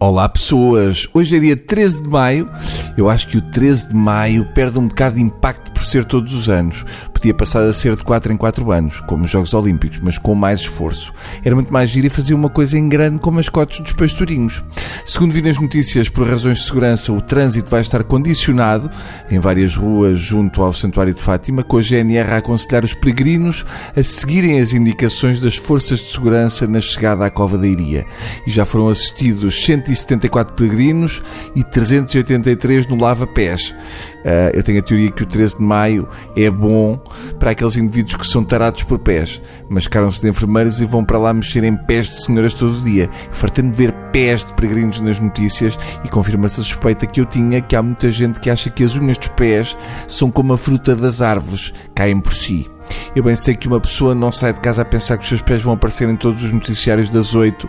Olá pessoas, hoje é dia 13 de maio. Eu acho que o 13 de maio perde um bocado de impacto por ser todos os anos. Podia passar a ser de 4 em 4 anos, como os Jogos Olímpicos, mas com mais esforço. Era muito mais giro e fazia uma coisa em grande com mascotes dos pastorinhos. Segundo vi nas notícias, por razões de segurança, o trânsito vai estar condicionado em várias ruas junto ao Santuário de Fátima, com a GNR a aconselhar os peregrinos a seguirem as indicações das forças de segurança na chegada à Cova da Iria. E já foram assistidos 174 peregrinos e 383 no Lava Pés. Uh, eu tenho a teoria que o 13 de maio é bom para aqueles indivíduos que são tarados por pés, mascaram-se de enfermeiros e vão para lá mexer em pés de senhoras todo o dia. Fartando de ver pés de peregrinos nas notícias e confirma-se a suspeita que eu tinha que há muita gente que acha que as unhas dos pés são como a fruta das árvores, caem por si. Eu bem sei que uma pessoa não sai de casa a pensar que os seus pés vão aparecer em todos os noticiários das oito,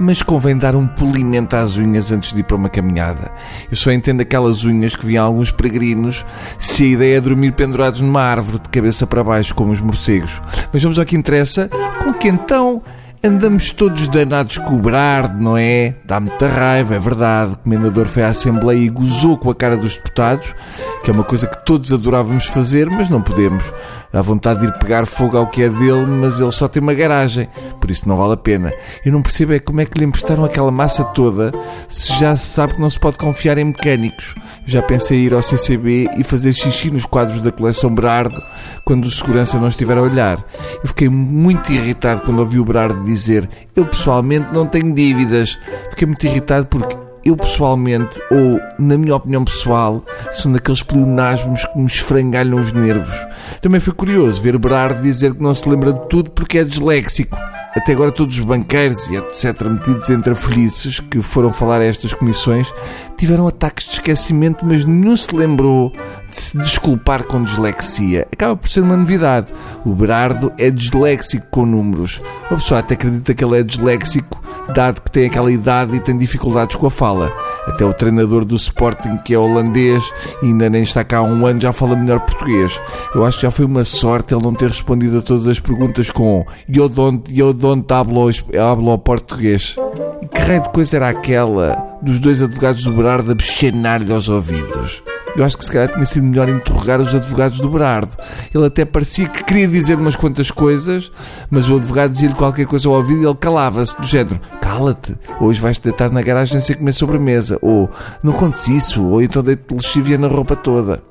mas convém dar um polimento às unhas antes de ir para uma caminhada. Eu só entendo aquelas unhas que viam alguns peregrinos se a ideia é dormir pendurados numa árvore de cabeça para baixo, como os morcegos. Mas vamos ao que interessa, com que então Andamos todos danados com o Brard, não é? Dá muita raiva, é verdade. O comendador foi à Assembleia e gozou com a cara dos deputados, que é uma coisa que todos adorávamos fazer, mas não podemos. Dá vontade de ir pegar fogo ao que é dele, mas ele só tem uma garagem, por isso não vale a pena. Eu não percebo é como é que lhe emprestaram aquela massa toda, se já se sabe que não se pode confiar em mecânicos. Já pensei em ir ao CCB e fazer xixi nos quadros da coleção Brardo quando o segurança não estiver a olhar. Eu fiquei muito irritado quando ouvi o Brardo dizer: Eu pessoalmente não tenho dívidas. Fiquei muito irritado porque eu pessoalmente, ou na minha opinião pessoal, sou daqueles pleonasmos que me esfrangalham os nervos. Também foi curioso ver Berardo dizer que não se lembra de tudo porque é disléxico. Até agora todos os banqueiros e etc. metidos entre afolices que foram falar a estas comissões tiveram ataques de esquecimento, mas nenhum se lembrou de se desculpar com dislexia. Acaba por ser uma novidade. O Berardo é disléxico com números. A pessoa até acredita que ele é disléxico, dado que tem aquela idade e tem dificuldades com a fala. Até o treinador do Sporting, que é holandês ainda nem está cá há um ano, já fala melhor português. Eu acho que já foi uma sorte ele não ter respondido a todas as perguntas com Eu don't, eu don't hablo, hablo português. E que raio de coisa era aquela dos dois advogados do Berardo a bechenar-lhe aos ouvidos. Eu acho que se calhar tinha sido melhor interrogar os advogados do Berardo. Ele até parecia que queria dizer umas quantas coisas, mas o advogado dizia-lhe qualquer coisa ao ouvido e ele calava-se, do género: Cala-te, hoje vais-te deitar na garagem sem comer sobremesa, ou não contes isso, ou então deito lexívia na roupa toda.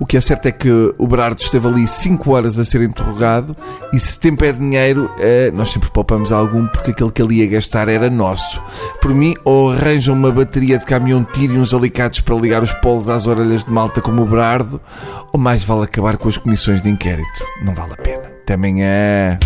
O que é certo é que o Berardo esteve ali 5 horas a ser interrogado e se tempo é dinheiro, eh, nós sempre poupamos algum porque aquele que ele ia gastar era nosso. Por mim, ou arranjam uma bateria de caminhão tiro e uns alicates para ligar os polos às orelhas de malta como o Berardo, ou mais vale acabar com as comissões de inquérito. Não vale a pena. Até amanhã.